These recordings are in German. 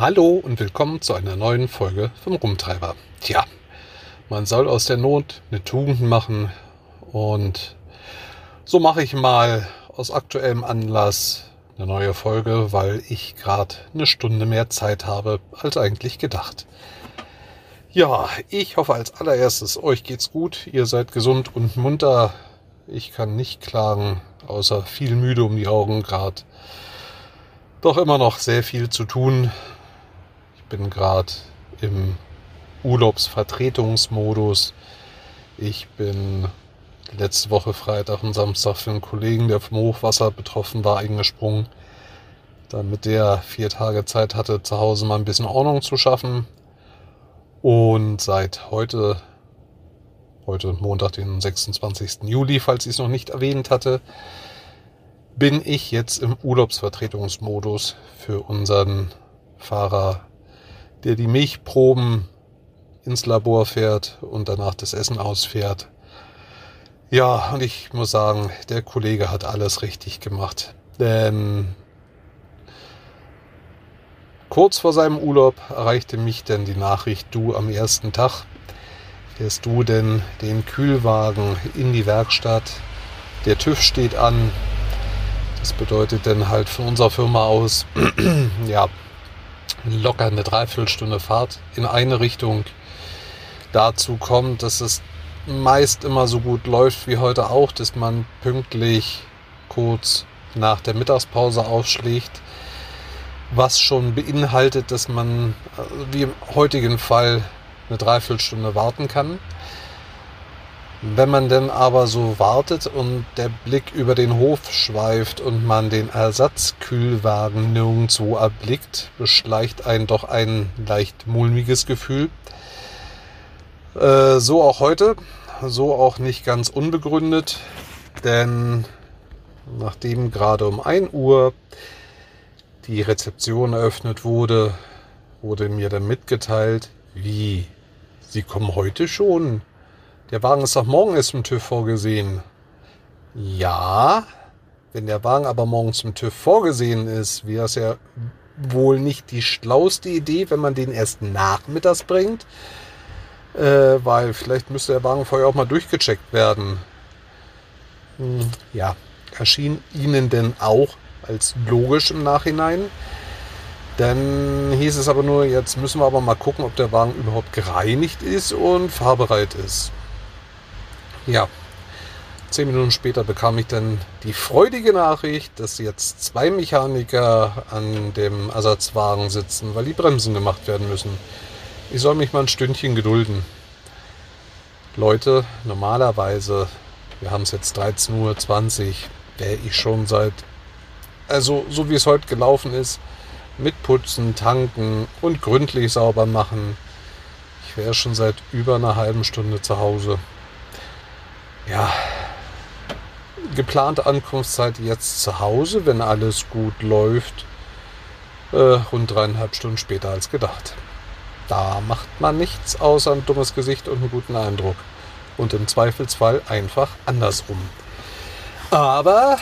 Hallo und willkommen zu einer neuen Folge vom Rumtreiber. Tja, man soll aus der Not eine Tugend machen und so mache ich mal aus aktuellem Anlass eine neue Folge, weil ich gerade eine Stunde mehr Zeit habe als eigentlich gedacht. Ja, ich hoffe als allererstes, euch geht's gut, ihr seid gesund und munter. Ich kann nicht klagen, außer viel müde um die Augen gerade. Doch immer noch sehr viel zu tun. Bin gerade im Urlaubsvertretungsmodus. Ich bin letzte Woche Freitag und Samstag für einen Kollegen, der vom Hochwasser betroffen war, eingesprungen, damit der vier Tage Zeit hatte, zu Hause mal ein bisschen Ordnung zu schaffen. Und seit heute, heute Montag, den 26. Juli, falls ich es noch nicht erwähnt hatte, bin ich jetzt im Urlaubsvertretungsmodus für unseren Fahrer, der die Milchproben ins Labor fährt und danach das Essen ausfährt. Ja, und ich muss sagen, der Kollege hat alles richtig gemacht. Denn kurz vor seinem Urlaub erreichte mich denn die Nachricht, du am ersten Tag fährst du denn den Kühlwagen in die Werkstatt. Der TÜV steht an. Das bedeutet dann halt von unserer Firma aus, ja, locker eine Dreiviertelstunde Fahrt in eine Richtung. Dazu kommt, dass es meist immer so gut läuft wie heute auch, dass man pünktlich kurz nach der Mittagspause aufschlägt, was schon beinhaltet, dass man äh, wie im heutigen Fall eine Dreiviertelstunde warten kann. Wenn man denn aber so wartet und der Blick über den Hof schweift und man den Ersatzkühlwagen nirgendwo erblickt, beschleicht einen doch ein leicht mulmiges Gefühl. Äh, so auch heute, so auch nicht ganz unbegründet, denn nachdem gerade um 1 Uhr die Rezeption eröffnet wurde, wurde mir dann mitgeteilt, wie, Sie kommen heute schon. Der Wagen ist doch morgen erst im TÜV vorgesehen. Ja, wenn der Wagen aber morgen zum TÜV vorgesehen ist, wäre es ja wohl nicht die schlauste Idee, wenn man den erst nachmittags bringt, äh, weil vielleicht müsste der Wagen vorher auch mal durchgecheckt werden. Hm, ja, erschien Ihnen denn auch als logisch im Nachhinein? Dann hieß es aber nur, jetzt müssen wir aber mal gucken, ob der Wagen überhaupt gereinigt ist und fahrbereit ist. Ja, zehn Minuten später bekam ich dann die freudige Nachricht, dass jetzt zwei Mechaniker an dem Ersatzwagen sitzen, weil die Bremsen gemacht werden müssen. Ich soll mich mal ein Stündchen gedulden. Leute, normalerweise, wir haben es jetzt 13.20 Uhr, wäre ich schon seit, also so wie es heute gelaufen ist, mit Putzen, Tanken und gründlich sauber machen. Ich wäre schon seit über einer halben Stunde zu Hause. Ja, geplante Ankunftszeit jetzt zu Hause, wenn alles gut läuft, äh, rund dreieinhalb Stunden später als gedacht. Da macht man nichts außer ein dummes Gesicht und einen guten Eindruck. Und im Zweifelsfall einfach andersrum. Aber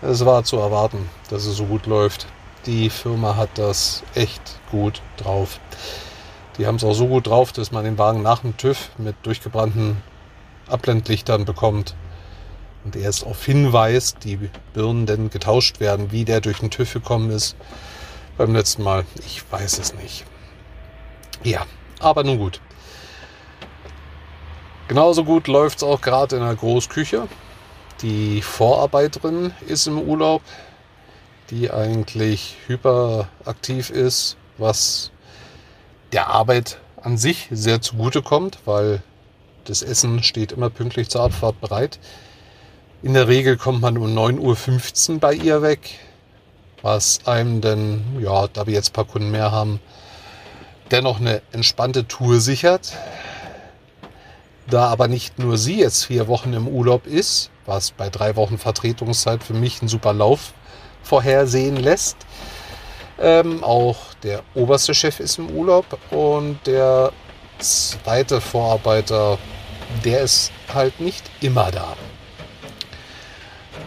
es war zu erwarten, dass es so gut läuft. Die Firma hat das echt gut drauf. Die haben es auch so gut drauf, dass man den Wagen nach dem TÜV mit durchgebrannten Abblendlichtern bekommt. Und erst auf Hinweis die Birnen denn getauscht werden, wie der durch den TÜV gekommen ist beim letzten Mal. Ich weiß es nicht. Ja, aber nun gut. Genauso gut läuft es auch gerade in der Großküche. Die Vorarbeiterin ist im Urlaub, die eigentlich hyperaktiv ist, was der Arbeit an sich sehr zugute kommt, weil das Essen steht immer pünktlich zur Abfahrt bereit. In der Regel kommt man um 9.15 Uhr bei ihr weg was einem denn, ja, da wir jetzt ein paar Kunden mehr haben, dennoch eine entspannte Tour sichert. Da aber nicht nur sie jetzt vier Wochen im Urlaub ist, was bei drei Wochen Vertretungszeit für mich einen super Lauf vorhersehen lässt, ähm, auch der oberste Chef ist im Urlaub und der zweite Vorarbeiter, der ist halt nicht immer da.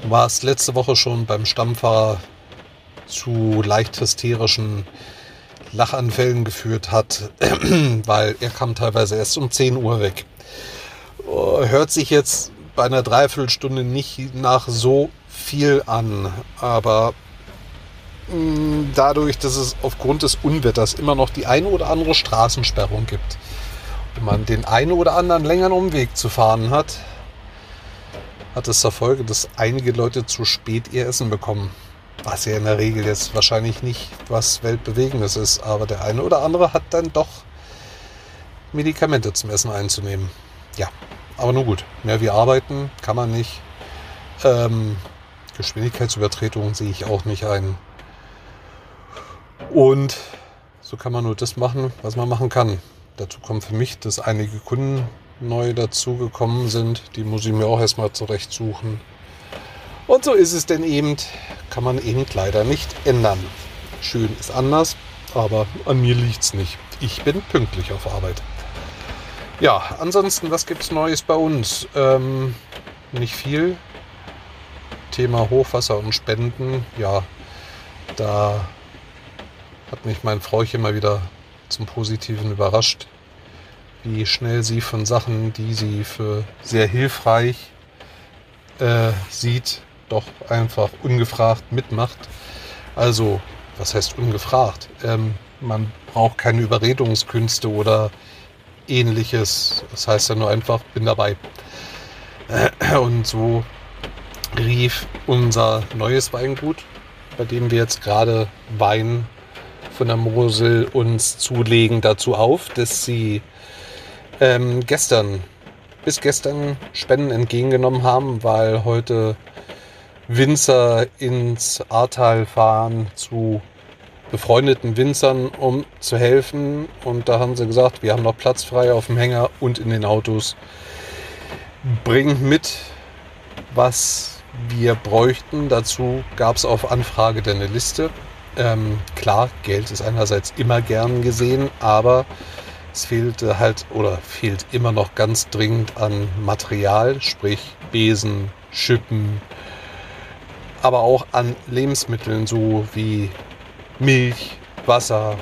Du warst letzte Woche schon beim Stammfahrer zu leicht hysterischen Lachanfällen geführt hat, weil er kam teilweise erst um 10 Uhr weg. Oh, hört sich jetzt bei einer Dreiviertelstunde nicht nach so viel an, aber dadurch, dass es aufgrund des Unwetters immer noch die eine oder andere Straßensperrung gibt und man den einen oder anderen längeren Umweg zu fahren hat, hat es zur Folge, dass einige Leute zu spät ihr Essen bekommen. Was ja in der Regel jetzt wahrscheinlich nicht was Weltbewegendes ist, aber der eine oder andere hat dann doch Medikamente zum Essen einzunehmen. Ja, aber nur gut. Mehr wie arbeiten kann man nicht. Ähm, Geschwindigkeitsübertretungen sehe ich auch nicht ein. Und so kann man nur das machen, was man machen kann. Dazu kommt für mich, dass einige Kunden neu dazugekommen sind. Die muss ich mir auch erstmal zurechtsuchen. Und so ist es denn eben, kann man eben leider nicht ändern. Schön ist anders, aber an mir liegt es nicht. Ich bin pünktlich auf Arbeit. Ja, ansonsten, was gibt es Neues bei uns? Ähm, nicht viel. Thema Hochwasser und Spenden. Ja, da hat mich mein Frauchen mal wieder zum Positiven überrascht wie schnell sie von Sachen, die sie für sehr hilfreich äh, sieht, doch einfach ungefragt mitmacht. Also, was heißt ungefragt? Ähm, man braucht keine Überredungskünste oder ähnliches. Das heißt ja nur einfach, bin dabei. Und so rief unser neues Weingut, bei dem wir jetzt gerade Wein von der Mosel uns zulegen, dazu auf, dass sie ähm, gestern, bis gestern Spenden entgegengenommen haben, weil heute Winzer ins Ahrtal fahren zu befreundeten Winzern, um zu helfen. Und da haben sie gesagt, wir haben noch Platz frei auf dem Hänger und in den Autos. Bringt mit, was wir bräuchten. Dazu gab es auf Anfrage eine Liste. Ähm, klar, Geld ist einerseits immer gern gesehen, aber es fehlte halt oder fehlt immer noch ganz dringend an Material, sprich Besen, Schippen, aber auch an Lebensmitteln, so wie Milch, Wasser,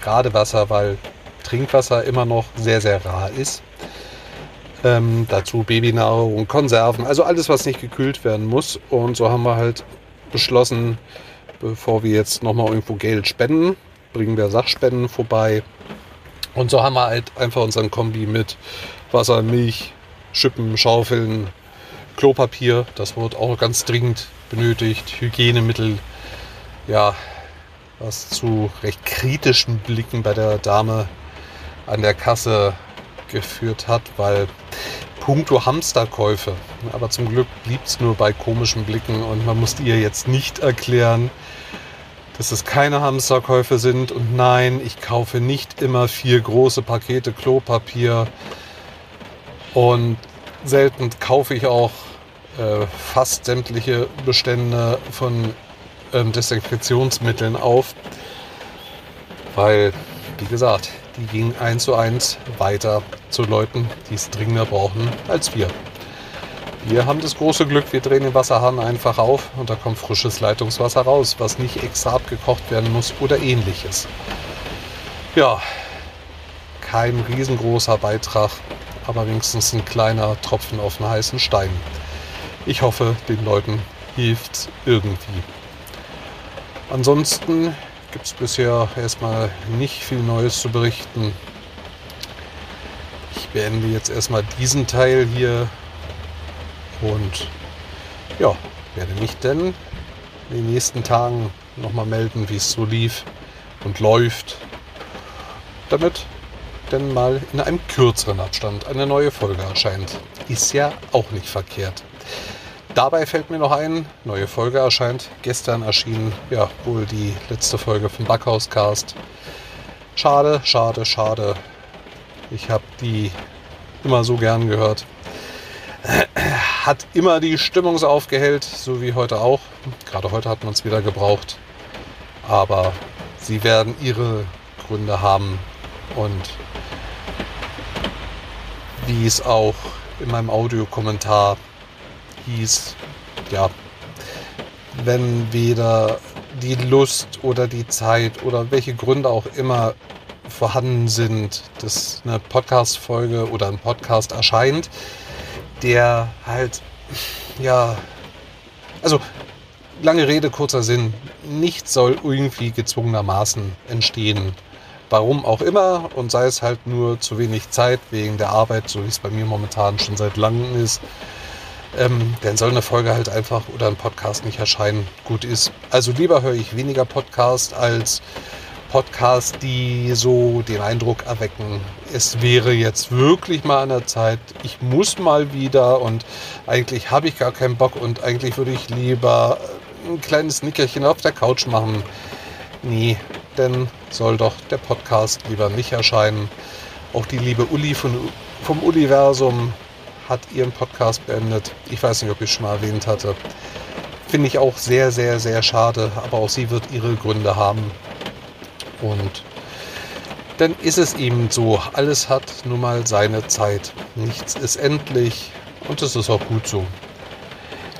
gerade Wasser, weil Trinkwasser immer noch sehr, sehr rar ist. Ähm, dazu Babynahrung, Konserven, also alles, was nicht gekühlt werden muss. Und so haben wir halt beschlossen, bevor wir jetzt nochmal irgendwo Geld spenden, bringen wir Sachspenden vorbei und so haben wir halt einfach unseren Kombi mit Wasser, Milch, Schippen, Schaufeln, Klopapier. Das wird auch ganz dringend benötigt. Hygienemittel. Ja, was zu recht kritischen Blicken bei der Dame an der Kasse geführt hat, weil puncto Hamsterkäufe. Aber zum Glück blieb es nur bei komischen Blicken und man musste ihr jetzt nicht erklären, dass es keine Hamsterkäufe sind. Und nein, ich kaufe nicht immer vier große Pakete Klopapier. Und selten kaufe ich auch äh, fast sämtliche Bestände von ähm, Desinfektionsmitteln auf. Weil, wie gesagt, die gingen eins zu eins weiter zu Leuten, die es dringender brauchen als wir. Wir haben das große Glück, wir drehen den Wasserhahn einfach auf und da kommt frisches Leitungswasser raus, was nicht extra abgekocht werden muss oder ähnliches. Ja, kein riesengroßer Beitrag, aber wenigstens ein kleiner Tropfen auf einen heißen Stein. Ich hoffe, den Leuten hilft irgendwie. Ansonsten gibt es bisher erstmal nicht viel Neues zu berichten. Ich beende jetzt erstmal diesen Teil hier und ja, werde mich dann in den nächsten Tagen nochmal melden, wie es so lief und läuft, damit dann mal in einem kürzeren Abstand eine neue Folge erscheint. Ist ja auch nicht verkehrt. Dabei fällt mir noch ein, neue Folge erscheint. Gestern erschien ja wohl die letzte Folge vom Backhauscast. Schade, schade, schade. Ich habe die immer so gern gehört hat immer die Stimmung so aufgehellt, so wie heute auch. Gerade heute hat man es wieder gebraucht. Aber sie werden ihre Gründe haben. Und wie es auch in meinem Audiokommentar hieß, ja, wenn weder die Lust oder die Zeit oder welche Gründe auch immer vorhanden sind, dass eine Podcast-Folge oder ein Podcast erscheint, der halt, ja, also lange Rede, kurzer Sinn, nichts soll irgendwie gezwungenermaßen entstehen. Warum auch immer und sei es halt nur zu wenig Zeit wegen der Arbeit, so wie es bei mir momentan schon seit langem ist, ähm, dann soll eine Folge halt einfach oder ein Podcast nicht erscheinen. Gut ist. Also lieber höre ich weniger Podcast als Podcasts, die so den Eindruck erwecken, es wäre jetzt wirklich mal an der Zeit, ich muss mal wieder und eigentlich habe ich gar keinen Bock und eigentlich würde ich lieber ein kleines Nickerchen auf der Couch machen. Nee, denn soll doch der Podcast lieber nicht erscheinen. Auch die liebe Uli von, vom Universum hat ihren Podcast beendet. Ich weiß nicht, ob ich es schon mal erwähnt hatte. Finde ich auch sehr, sehr, sehr schade, aber auch sie wird ihre Gründe haben. Und dann ist es eben so, alles hat nun mal seine Zeit. Nichts ist endlich und es ist auch gut so.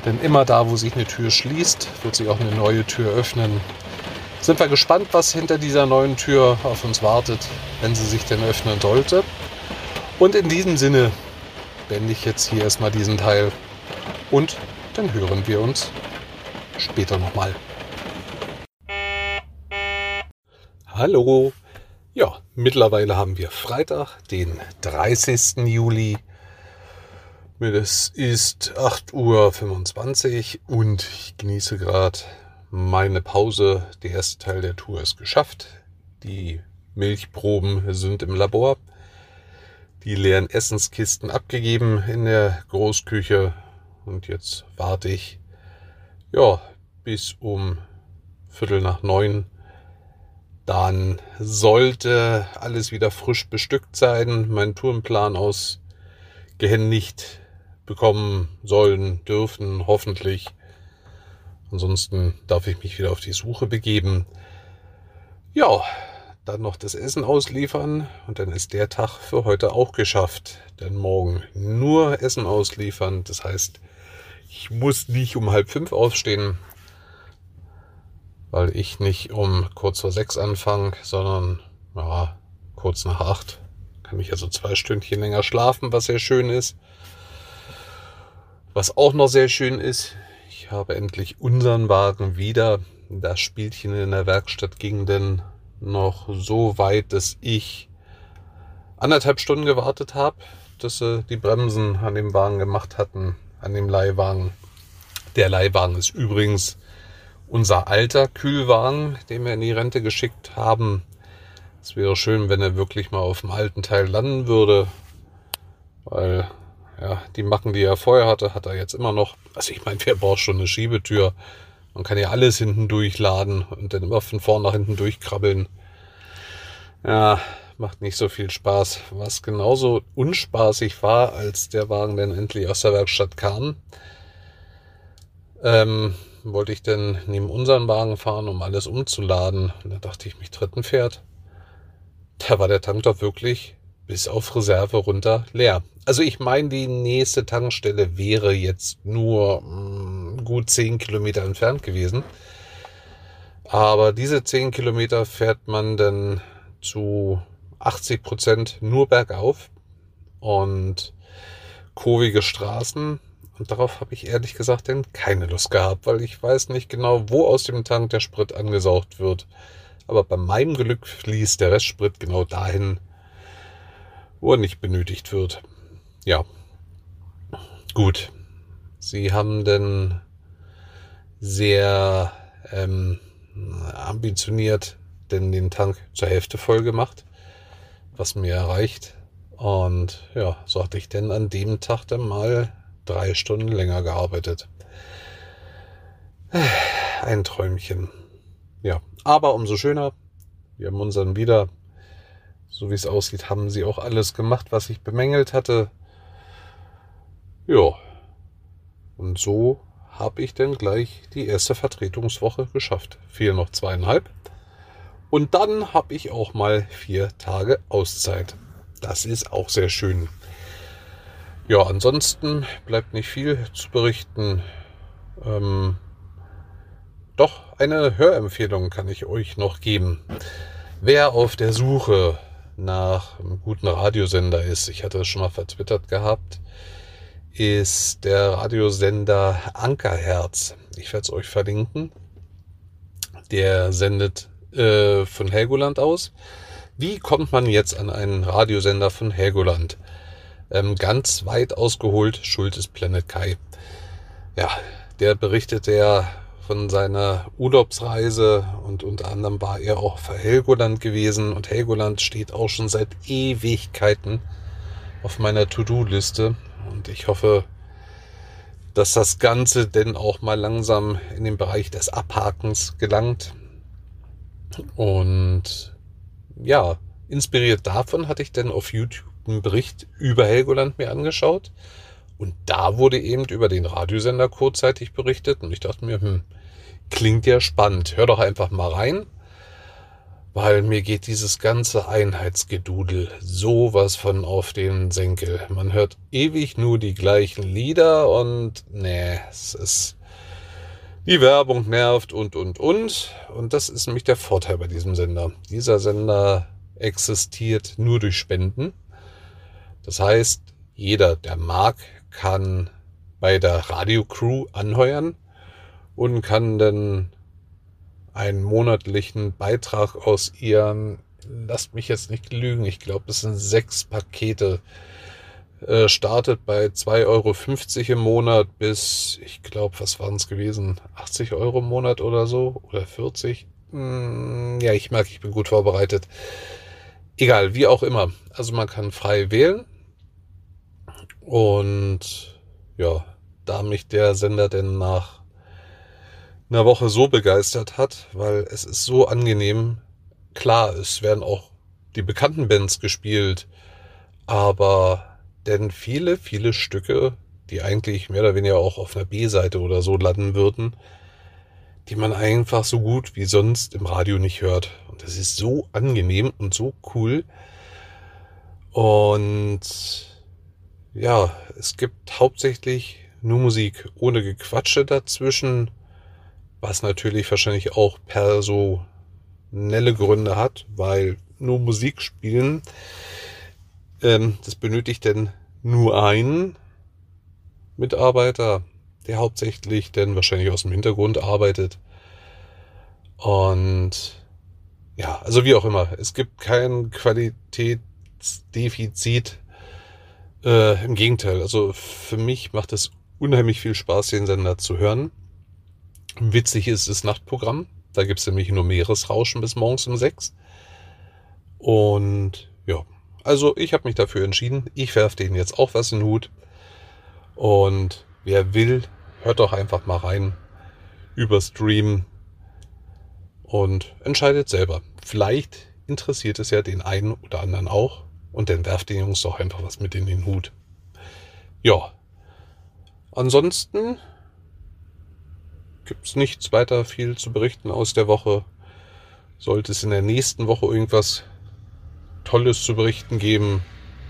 Denn immer da, wo sich eine Tür schließt, wird sich auch eine neue Tür öffnen. Sind wir gespannt, was hinter dieser neuen Tür auf uns wartet, wenn sie sich denn öffnen sollte. Und in diesem Sinne beende ich jetzt hier erstmal diesen Teil und dann hören wir uns später nochmal. Hallo. Ja, mittlerweile haben wir Freitag, den 30. Juli. Es ist 8.25 Uhr und ich genieße gerade meine Pause. Der erste Teil der Tour ist geschafft. Die Milchproben sind im Labor. Die leeren Essenskisten abgegeben in der Großküche. Und jetzt warte ich, ja, bis um Viertel nach neun dann sollte alles wieder frisch bestückt sein, mein Tourenplan ausgehändigt bekommen sollen, dürfen, hoffentlich. Ansonsten darf ich mich wieder auf die Suche begeben. Ja, dann noch das Essen ausliefern und dann ist der Tag für heute auch geschafft. Denn morgen nur Essen ausliefern. Das heißt, ich muss nicht um halb fünf aufstehen, weil ich nicht um kurz vor sechs anfange, sondern ja, kurz nach acht. Kann mich also zwei Stündchen länger schlafen, was sehr schön ist. Was auch noch sehr schön ist, ich habe endlich unseren Wagen wieder. Das Spielchen in der Werkstatt ging denn noch so weit, dass ich anderthalb Stunden gewartet habe, dass sie die Bremsen an dem Wagen gemacht hatten, an dem Leihwagen. Der Leihwagen ist übrigens unser alter Kühlwagen, den wir in die Rente geschickt haben. Es wäre schön, wenn er wirklich mal auf dem alten Teil landen würde, weil ja, die Macken, die er vorher hatte, hat er jetzt immer noch. Also ich meine, wer braucht schon eine Schiebetür? Man kann ja alles hinten durchladen und dann immer von vorn nach hinten durchkrabbeln. Ja, macht nicht so viel Spaß. Was genauso unspaßig war, als der Wagen dann endlich aus der Werkstatt kam. Ähm, wollte ich denn neben unseren Wagen fahren, um alles umzuladen. Und da dachte ich, mich tritt ein Pferd. Da war der Tank doch wirklich bis auf Reserve runter leer. Also ich meine, die nächste Tankstelle wäre jetzt nur mh, mm, gut zehn Kilometer entfernt gewesen. Aber diese zehn Kilometer fährt man dann zu 80 Prozent nur bergauf und kurvige Straßen und darauf habe ich ehrlich gesagt denn keine Lust gehabt, weil ich weiß nicht genau, wo aus dem Tank der Sprit angesaugt wird. Aber bei meinem Glück fließt der Restsprit genau dahin, wo er nicht benötigt wird. Ja. Gut. Sie haben denn sehr ähm, ambitioniert denn den Tank zur Hälfte voll gemacht, was mir erreicht. Und ja, so hatte ich denn an dem Tag dann mal drei Stunden länger gearbeitet. Ein Träumchen. Ja, aber umso schöner. Wir haben unseren wieder, so wie es aussieht, haben sie auch alles gemacht, was ich bemängelt hatte. Ja. Und so habe ich dann gleich die erste Vertretungswoche geschafft. Fehlen noch zweieinhalb. Und dann habe ich auch mal vier Tage Auszeit. Das ist auch sehr schön. Ja, ansonsten bleibt nicht viel zu berichten. Ähm, doch eine Hörempfehlung kann ich euch noch geben. Wer auf der Suche nach einem guten Radiosender ist, ich hatte es schon mal vertwittert gehabt, ist der Radiosender Ankerherz. Ich werde es euch verlinken. Der sendet äh, von Helgoland aus. Wie kommt man jetzt an einen Radiosender von Helgoland? Ähm, ganz weit ausgeholt, Schuld ist Planet Kai. Ja, der berichtet ja von seiner Urlaubsreise und unter anderem war er auch für Helgoland gewesen und Helgoland steht auch schon seit Ewigkeiten auf meiner To-Do-Liste und ich hoffe, dass das Ganze denn auch mal langsam in den Bereich des Abhakens gelangt. Und ja, inspiriert davon hatte ich dann auf YouTube einen Bericht über Helgoland mir angeschaut. Und da wurde eben über den Radiosender kurzzeitig berichtet. Und ich dachte mir, hm, klingt ja spannend. Hör doch einfach mal rein weil mir geht dieses ganze Einheitsgedudel sowas von auf den Senkel. Man hört ewig nur die gleichen Lieder und nee, es ist die Werbung nervt und und und und das ist nämlich der Vorteil bei diesem Sender. Dieser Sender existiert nur durch Spenden. Das heißt, jeder, der mag, kann bei der Radiocrew anheuern und kann dann einen monatlichen Beitrag aus ihren, lasst mich jetzt nicht lügen, ich glaube, es sind sechs Pakete. Äh, startet bei 2,50 Euro im Monat bis, ich glaube, was waren es gewesen? 80 Euro im Monat oder so? Oder 40? Hm, ja, ich merke, ich bin gut vorbereitet. Egal, wie auch immer. Also man kann frei wählen. Und ja, da mich der Sender denn nach einer Woche so begeistert hat, weil es ist so angenehm. Klar, es werden auch die bekannten Bands gespielt, aber denn viele, viele Stücke, die eigentlich mehr oder weniger auch auf einer B-Seite oder so landen würden, die man einfach so gut wie sonst im Radio nicht hört. Und das ist so angenehm und so cool. Und ja, es gibt hauptsächlich nur Musik ohne Gequatsche dazwischen was natürlich wahrscheinlich auch personelle Gründe hat, weil nur Musik spielen, ähm, das benötigt denn nur einen Mitarbeiter, der hauptsächlich denn wahrscheinlich aus dem Hintergrund arbeitet. Und ja, also wie auch immer, es gibt kein Qualitätsdefizit. Äh, Im Gegenteil, also für mich macht es unheimlich viel Spaß, den Sender zu hören. Witzig ist das Nachtprogramm. Da gibt es nämlich nur Meeresrauschen bis morgens um sechs. Und ja, also ich habe mich dafür entschieden. Ich werfe denen jetzt auch was in den Hut. Und wer will, hört doch einfach mal rein über Stream und entscheidet selber. Vielleicht interessiert es ja den einen oder anderen auch. Und dann werft den Jungs doch einfach was mit in den Hut. Ja. Ansonsten gibt es nichts weiter viel zu berichten aus der Woche. Sollte es in der nächsten Woche irgendwas Tolles zu berichten geben,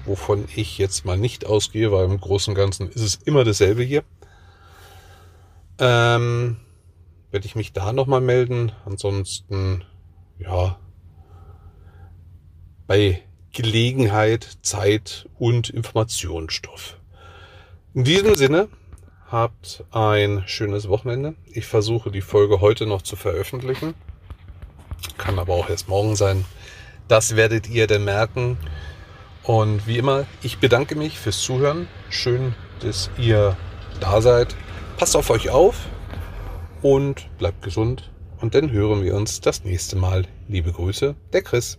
wovon ich jetzt mal nicht ausgehe, weil im Großen und Ganzen ist es immer dasselbe hier. Ähm, werde ich mich da nochmal melden. Ansonsten, ja, bei Gelegenheit, Zeit und Informationsstoff. In diesem Sinne, Habt ein schönes Wochenende. Ich versuche die Folge heute noch zu veröffentlichen. Kann aber auch erst morgen sein. Das werdet ihr dann merken. Und wie immer, ich bedanke mich fürs Zuhören. Schön, dass ihr da seid. Passt auf euch auf und bleibt gesund. Und dann hören wir uns das nächste Mal. Liebe Grüße, der Chris.